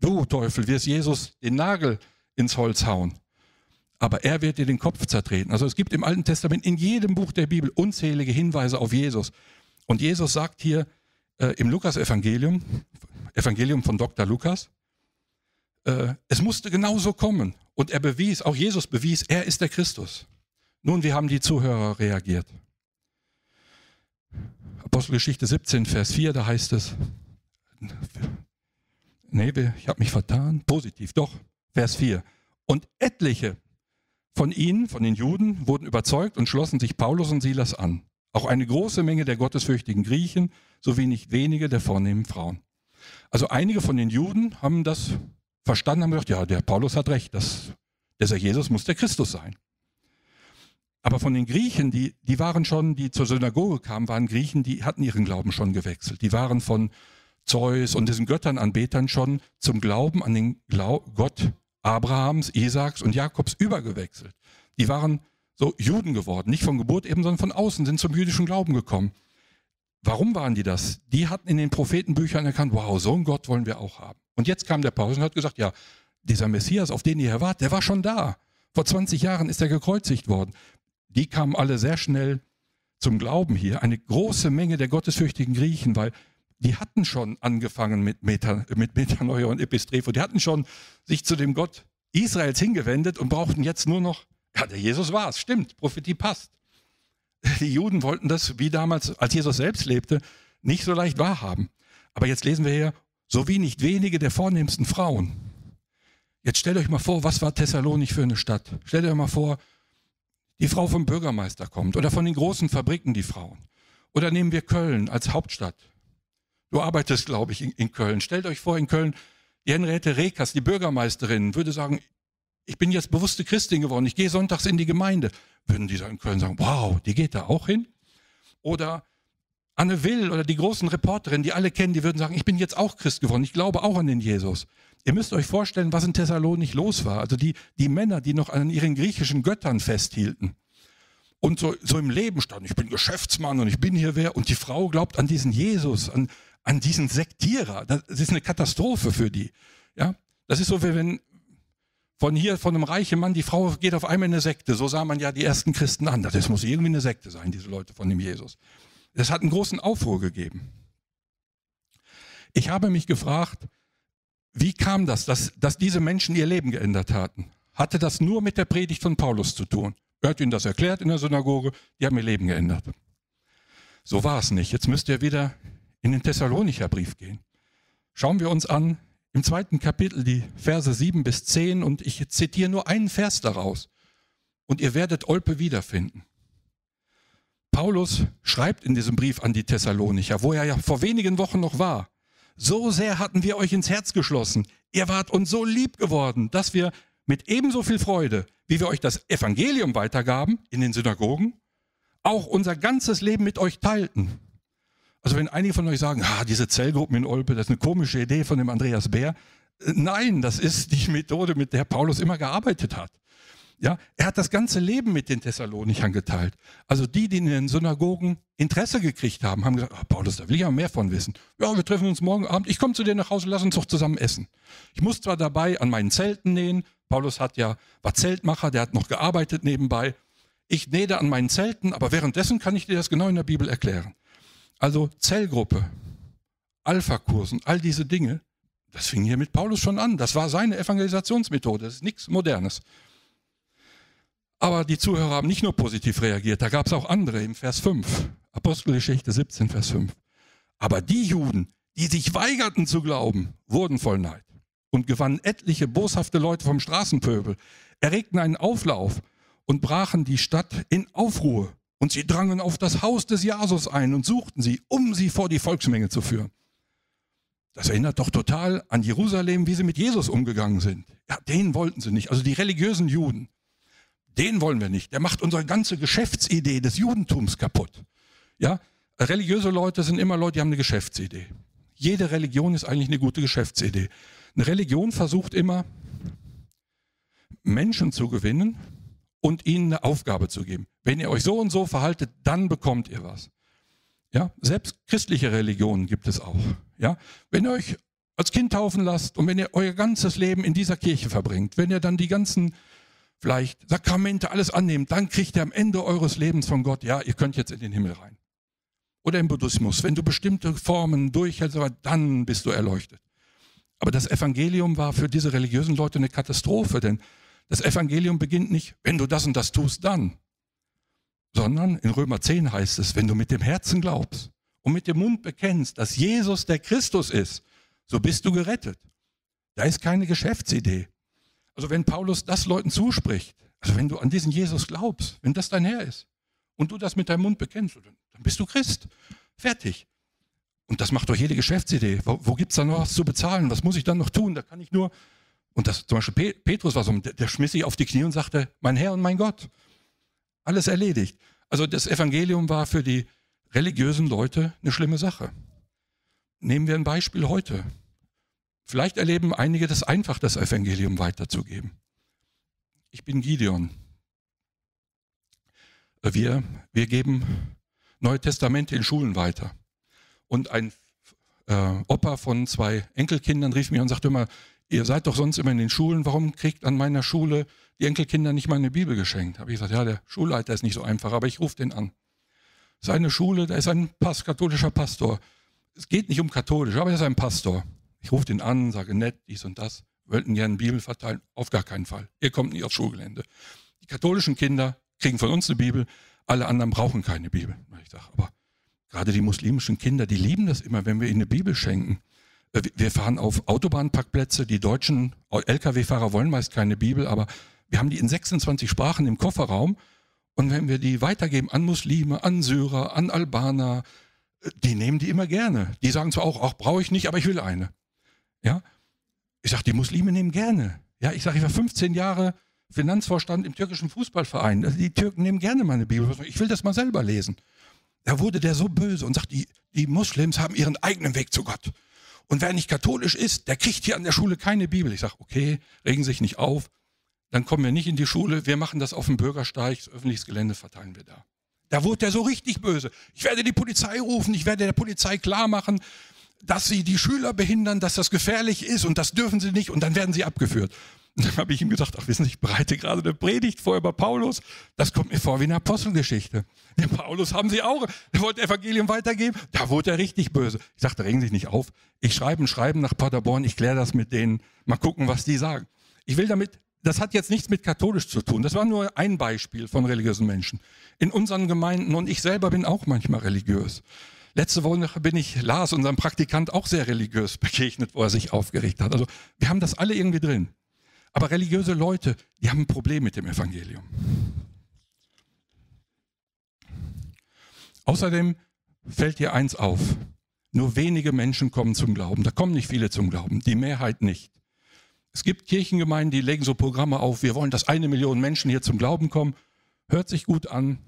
Du Teufel wirst Jesus den Nagel ins Holz hauen aber er wird dir den Kopf zertreten. Also es gibt im Alten Testament in jedem Buch der Bibel unzählige Hinweise auf Jesus. Und Jesus sagt hier äh, im Lukas-Evangelium, Evangelium von Dr. Lukas, äh, es musste genauso kommen. Und er bewies, auch Jesus bewies, er ist der Christus. Nun, wie haben die Zuhörer reagiert? Apostelgeschichte 17, Vers 4, da heißt es, nee, ich habe mich vertan, positiv, doch, Vers 4. Und etliche von ihnen, von den Juden, wurden überzeugt und schlossen sich Paulus und Silas an. Auch eine große Menge der gottesfürchtigen Griechen sowie nicht wenige der vornehmen Frauen. Also einige von den Juden haben das verstanden, haben gesagt, ja, der Paulus hat recht, das, dieser Jesus muss der Christus sein. Aber von den Griechen, die, die waren schon, die zur Synagoge kamen, waren Griechen, die hatten ihren Glauben schon gewechselt. Die waren von Zeus und diesen Götternanbetern schon zum Glauben an den Gott Abrahams, Isaaks und Jakobs übergewechselt. Die waren so Juden geworden, nicht von Geburt eben, sondern von außen, sind zum jüdischen Glauben gekommen. Warum waren die das? Die hatten in den Prophetenbüchern erkannt, wow, so einen Gott wollen wir auch haben. Und jetzt kam der Paulus und hat gesagt, ja, dieser Messias, auf den ihr erwartet, der war schon da. Vor 20 Jahren ist er gekreuzigt worden. Die kamen alle sehr schnell zum Glauben hier. Eine große Menge der gottesfürchtigen Griechen, weil die hatten schon angefangen mit, Meta, mit Metanoia und Epistrepho. Die hatten schon sich zu dem Gott Israels hingewendet und brauchten jetzt nur noch, ja, der Jesus war es, stimmt, Prophetie passt. Die Juden wollten das, wie damals, als Jesus selbst lebte, nicht so leicht wahrhaben. Aber jetzt lesen wir hier, so wie nicht wenige der vornehmsten Frauen. Jetzt stellt euch mal vor, was war Thessalonich für eine Stadt? Stellt euch mal vor, die Frau vom Bürgermeister kommt oder von den großen Fabriken die Frauen. Oder nehmen wir Köln als Hauptstadt. Du arbeitest, glaube ich, in, in, Köln. Stellt euch vor, in Köln, die Henriette Rekas, die Bürgermeisterin, würde sagen, ich bin jetzt bewusste Christin geworden, ich gehe sonntags in die Gemeinde. Würden die in Köln sagen, wow, die geht da auch hin? Oder Anne Will oder die großen Reporterinnen, die alle kennen, die würden sagen, ich bin jetzt auch Christ geworden, ich glaube auch an den Jesus. Ihr müsst euch vorstellen, was in Thessalonik los war. Also die, die Männer, die noch an ihren griechischen Göttern festhielten und so, so im Leben standen, ich bin Geschäftsmann und ich bin hier wer und die Frau glaubt an diesen Jesus, an, an diesen Sektierer. Das ist eine Katastrophe für die. Ja, das ist so, wie wenn von hier, von einem reichen Mann, die Frau geht auf einmal in eine Sekte. So sah man ja die ersten Christen an. Das muss irgendwie eine Sekte sein, diese Leute von dem Jesus. Das hat einen großen Aufruhr gegeben. Ich habe mich gefragt, wie kam das, dass, dass diese Menschen ihr Leben geändert hatten? Hatte das nur mit der Predigt von Paulus zu tun? Er hat ihnen das erklärt in der Synagoge, die haben ihr Leben geändert. So war es nicht. Jetzt müsst ihr wieder in den Thessalonicher Brief gehen. Schauen wir uns an im zweiten Kapitel die Verse 7 bis 10 und ich zitiere nur einen Vers daraus und ihr werdet Olpe wiederfinden. Paulus schreibt in diesem Brief an die Thessalonicher, wo er ja vor wenigen Wochen noch war, so sehr hatten wir euch ins Herz geschlossen, ihr wart uns so lieb geworden, dass wir mit ebenso viel Freude, wie wir euch das Evangelium weitergaben in den Synagogen, auch unser ganzes Leben mit euch teilten. Also wenn einige von euch sagen, ah, diese Zellgruppen in Olpe, das ist eine komische Idee von dem Andreas Bär. Äh, nein, das ist die Methode, mit der Paulus immer gearbeitet hat. Ja, er hat das ganze Leben mit den Thessalonichern geteilt. Also die, die in den Synagogen Interesse gekriegt haben, haben gesagt, oh, Paulus, da will ich aber mehr von wissen. Ja, wir treffen uns morgen Abend. Ich komme zu dir nach Hause, lass uns doch zusammen essen. Ich muss zwar dabei an meinen Zelten nähen. Paulus hat ja, war Zeltmacher, der hat noch gearbeitet nebenbei. Ich nähe an meinen Zelten, aber währenddessen kann ich dir das genau in der Bibel erklären. Also Zellgruppe, Alpha-Kursen, all diese Dinge, das fing hier mit Paulus schon an. Das war seine Evangelisationsmethode. Das ist nichts Modernes. Aber die Zuhörer haben nicht nur positiv reagiert, da gab es auch andere im Vers 5. Apostelgeschichte 17, Vers 5. Aber die Juden, die sich weigerten zu glauben, wurden voll Neid und gewannen etliche boshafte Leute vom Straßenpöbel, erregten einen Auflauf und brachen die Stadt in Aufruhr und sie drangen auf das Haus des Jasus ein und suchten sie, um sie vor die Volksmenge zu führen. Das erinnert doch total an Jerusalem, wie sie mit Jesus umgegangen sind. Ja, den wollten sie nicht. Also die religiösen Juden, Den wollen wir nicht. Der macht unsere ganze Geschäftsidee des Judentums kaputt. Ja, religiöse Leute sind immer Leute, die haben eine Geschäftsidee. Jede Religion ist eigentlich eine gute Geschäftsidee. Eine Religion versucht immer, Menschen zu gewinnen und ihnen eine Aufgabe zu geben. Wenn ihr euch so und so verhaltet, dann bekommt ihr was. Ja, selbst christliche Religionen gibt es auch. Ja, wenn ihr euch als Kind taufen lasst und wenn ihr euer ganzes Leben in dieser Kirche verbringt, wenn ihr dann die ganzen vielleicht Sakramente alles annehmt, dann kriegt ihr am Ende eures Lebens von Gott, ja, ihr könnt jetzt in den Himmel rein. Oder im Buddhismus, wenn du bestimmte Formen durchhältst, dann bist du erleuchtet. Aber das Evangelium war für diese religiösen Leute eine Katastrophe, denn das Evangelium beginnt nicht, wenn du das und das tust, dann, sondern in Römer 10 heißt es, wenn du mit dem Herzen glaubst und mit dem Mund bekennst, dass Jesus der Christus ist, so bist du gerettet. Da ist keine Geschäftsidee. Also wenn Paulus das Leuten zuspricht, also wenn du an diesen Jesus glaubst, wenn das dein Herr ist und du das mit deinem Mund bekennst, dann bist du Christ. Fertig. Und das macht doch jede Geschäftsidee. Wo, wo gibt es da noch was zu bezahlen? Was muss ich dann noch tun? Da kann ich nur. Und das zum Beispiel Petrus war so, der, schmiss sich auf die Knie und sagte, mein Herr und mein Gott. Alles erledigt. Also das Evangelium war für die religiösen Leute eine schlimme Sache. Nehmen wir ein Beispiel heute. Vielleicht erleben einige das einfach, das Evangelium weiterzugeben. Ich bin Gideon. Wir, wir geben Neue Testamente in Schulen weiter. Und ein äh, Opa von zwei Enkelkindern rief mir und sagte immer, ihr seid doch sonst immer in den Schulen, warum kriegt an meiner Schule die Enkelkinder nicht mal eine Bibel geschenkt? Habe ich gesagt, ja, der Schulleiter ist nicht so einfach, aber ich rufe den an. Seine Schule, da ist ein Pass, katholischer Pastor es geht nicht um katholisch, aber er ist ein Pastor. Ich rufe den an, sage nett, dies und das, wollten gerne Bibel verteilen. Auf gar keinen Fall. Ihr kommt nicht aufs Schulgelände. Die katholischen Kinder kriegen von uns eine Bibel, alle anderen brauchen keine Bibel. Ich sage, aber gerade die muslimischen Kinder, die lieben das immer, wenn wir ihnen eine Bibel schenken. Äh, wir fahren auf Autobahnparkplätze, die deutschen Lkw-Fahrer wollen meist keine Bibel, aber wir haben die in 26 Sprachen im Kofferraum. Und wenn wir die weitergeben an Muslime, an Syrer, an Albaner, die nehmen die immer gerne. Die sagen zwar auch, auch brauche ich nicht, aber ich will eine. Ja? Ich sage, die Muslime nehmen gerne. Ja, ich sage, ich war 15 Jahre Finanzvorstand im türkischen Fußballverein. Also die Türken nehmen gerne meine Bibel. Ich will das mal selber lesen. Da wurde der so böse und sagt, die, die Muslims haben ihren eigenen Weg zu Gott. Und wer nicht katholisch ist, der kriegt hier an der Schule keine Bibel. Ich sage, okay, regen sich nicht auf. Dann kommen wir nicht in die Schule. Wir machen das auf dem Bürgersteig. Das öffentliches Gelände verteilen wir da. Da wurde er so richtig böse. Ich werde die Polizei rufen, ich werde der Polizei klar machen, dass sie die Schüler behindern, dass das gefährlich ist und das dürfen sie nicht und dann werden sie abgeführt. Dann habe ich ihm gesagt, ach wissen Sie, ich bereite gerade eine Predigt vor über Paulus. Das kommt mir vor wie eine Apostelgeschichte. Den Paulus haben Sie auch, der wollte Evangelium weitergeben. Da wurde er richtig böse. Ich sagte, regen Sie sich nicht auf. Ich schreibe ein Schreiben nach Paderborn, ich kläre das mit denen. Mal gucken, was die sagen. Ich will damit das hat jetzt nichts mit katholisch zu tun. Das war nur ein Beispiel von religiösen Menschen. In unseren Gemeinden und ich selber bin auch manchmal religiös. Letzte Woche bin ich Lars, unserem Praktikant, auch sehr religiös begegnet, wo er sich aufgeregt hat. Also wir haben das alle irgendwie drin. Aber religiöse Leute, die haben ein Problem mit dem Evangelium. Außerdem fällt dir eins auf. Nur wenige Menschen kommen zum Glauben. Da kommen nicht viele zum Glauben, die Mehrheit nicht. Es gibt Kirchengemeinden, die legen so Programme auf, wir wollen, dass eine Million Menschen hier zum Glauben kommen. Hört sich gut an.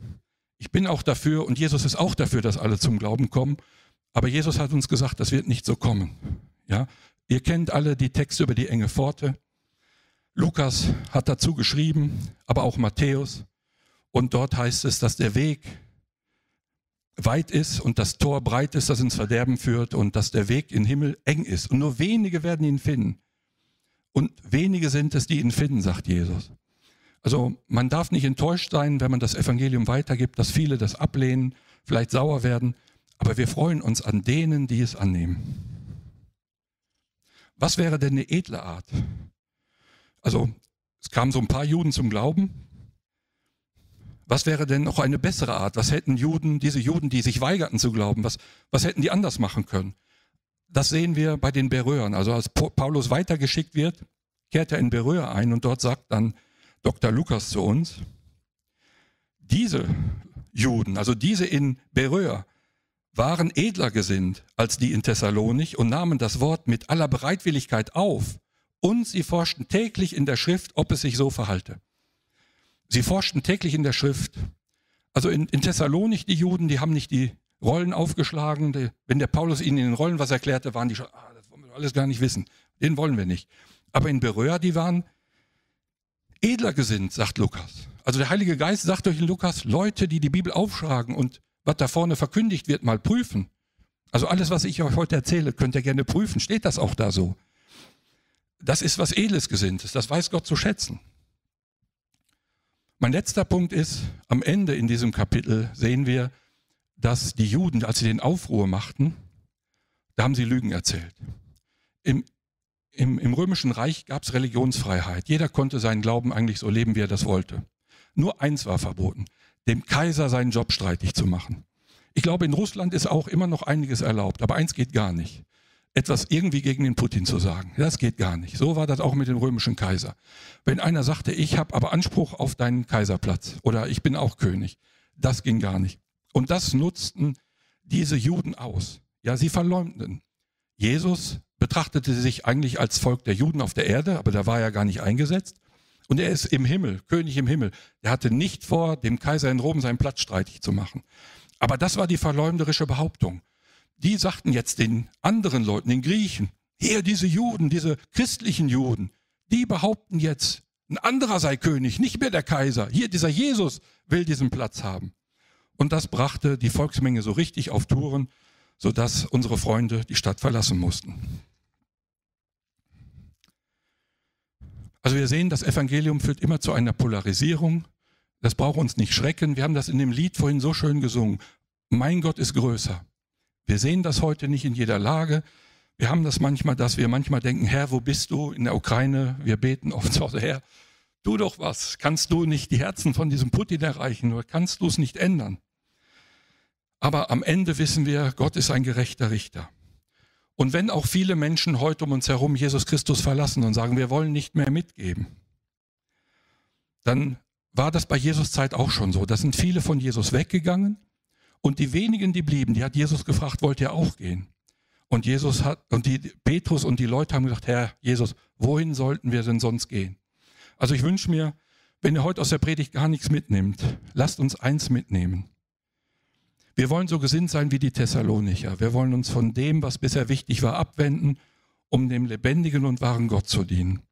Ich bin auch dafür und Jesus ist auch dafür, dass alle zum Glauben kommen. Aber Jesus hat uns gesagt, das wird nicht so kommen. Ja? Ihr kennt alle die Texte über die enge Pforte. Lukas hat dazu geschrieben, aber auch Matthäus. Und dort heißt es, dass der Weg weit ist und das Tor breit ist, das ins Verderben führt und dass der Weg in den Himmel eng ist. Und nur wenige werden ihn finden. Und wenige sind es, die ihn finden, sagt Jesus. Also man darf nicht enttäuscht sein, wenn man das Evangelium weitergibt, dass viele das ablehnen, vielleicht sauer werden, aber wir freuen uns an denen, die es annehmen. Was wäre denn eine edle Art? Also es kamen so ein paar Juden zum Glauben. Was wäre denn noch eine bessere Art? Was hätten Juden, diese Juden, die sich weigerten zu glauben, was, was hätten die anders machen können? Das sehen wir bei den Beröern. Also als Paulus weitergeschickt wird, kehrt er in Beröer ein und dort sagt dann Dr. Lukas zu uns, diese Juden, also diese in Beröer, waren edler gesinnt als die in Thessalonich und nahmen das Wort mit aller Bereitwilligkeit auf und sie forschten täglich in der Schrift, ob es sich so verhalte. Sie forschten täglich in der Schrift. Also in, in Thessalonik, die Juden, die haben nicht die Rollen aufgeschlagen. Die, wenn der Paulus ihnen in den Rollen was erklärte, waren die schon, ah, das wollen wir alles gar nicht wissen. Den wollen wir nicht. Aber in Beröa, die waren edler gesinnt, sagt Lukas. Also der Heilige Geist sagt durch den Lukas, Leute, die die Bibel aufschlagen und was da vorne verkündigt wird, mal prüfen. Also alles, was ich euch heute erzähle, könnt ihr gerne prüfen. Steht das auch da so? Das ist was Edles Gesinntes. Das weiß Gott zu schätzen. Mein letzter Punkt ist, am Ende in diesem Kapitel sehen wir, dass die Juden, als sie den Aufruhr machten, da haben sie Lügen erzählt. Im, im, im römischen Reich gab es Religionsfreiheit. Jeder konnte seinen Glauben eigentlich so leben, wie er das wollte. Nur eins war verboten, dem Kaiser seinen Job streitig zu machen. Ich glaube, in Russland ist auch immer noch einiges erlaubt, aber eins geht gar nicht. Etwas irgendwie gegen den Putin zu sagen. Das geht gar nicht. So war das auch mit dem römischen Kaiser. Wenn einer sagte, ich habe aber Anspruch auf deinen Kaiserplatz oder ich bin auch König, das ging gar nicht. Und das nutzten diese Juden aus. Ja, sie verleumdeten. Jesus betrachtete sich eigentlich als Volk der Juden auf der Erde, aber da war er gar nicht eingesetzt. Und er ist im Himmel, König im Himmel. Er hatte nicht vor, dem Kaiser in Rom seinen Platz streitig zu machen. Aber das war die verleumderische Behauptung. Die sagten jetzt den anderen Leuten, den Griechen, hier diese Juden, diese christlichen Juden, die behaupten jetzt, ein anderer sei König, nicht mehr der Kaiser. Hier dieser Jesus will diesen Platz haben. Und das brachte die Volksmenge so richtig auf Touren, sodass unsere Freunde die Stadt verlassen mussten. Also wir sehen, das Evangelium führt immer zu einer Polarisierung. Das braucht uns nicht schrecken. Wir haben das in dem Lied vorhin so schön gesungen. Mein Gott ist größer. Wir sehen das heute nicht in jeder Lage. Wir haben das manchmal, dass wir manchmal denken, Herr, wo bist du in der Ukraine? Wir beten oft so, Herr, tu doch was. Kannst du nicht die Herzen von diesem Putin erreichen oder kannst du es nicht ändern? Aber am Ende wissen wir, Gott ist ein gerechter Richter. Und wenn auch viele Menschen heute um uns herum Jesus Christus verlassen und sagen, wir wollen nicht mehr mitgeben, dann war das bei Jesus Zeit auch schon so. Da sind viele von Jesus weggegangen und die wenigen, die blieben, die hat Jesus gefragt, wollt ihr auch gehen? Und Jesus hat, und die, Petrus und die Leute haben gesagt, Herr Jesus, wohin sollten wir denn sonst gehen? Also ich wünsche mir, wenn ihr heute aus der Predigt gar nichts mitnimmt, lasst uns eins mitnehmen. Wir wollen so gesinnt sein wie die Thessalonicher. Wir wollen uns von dem, was bisher wichtig war, abwenden, um dem lebendigen und wahren Gott zu dienen.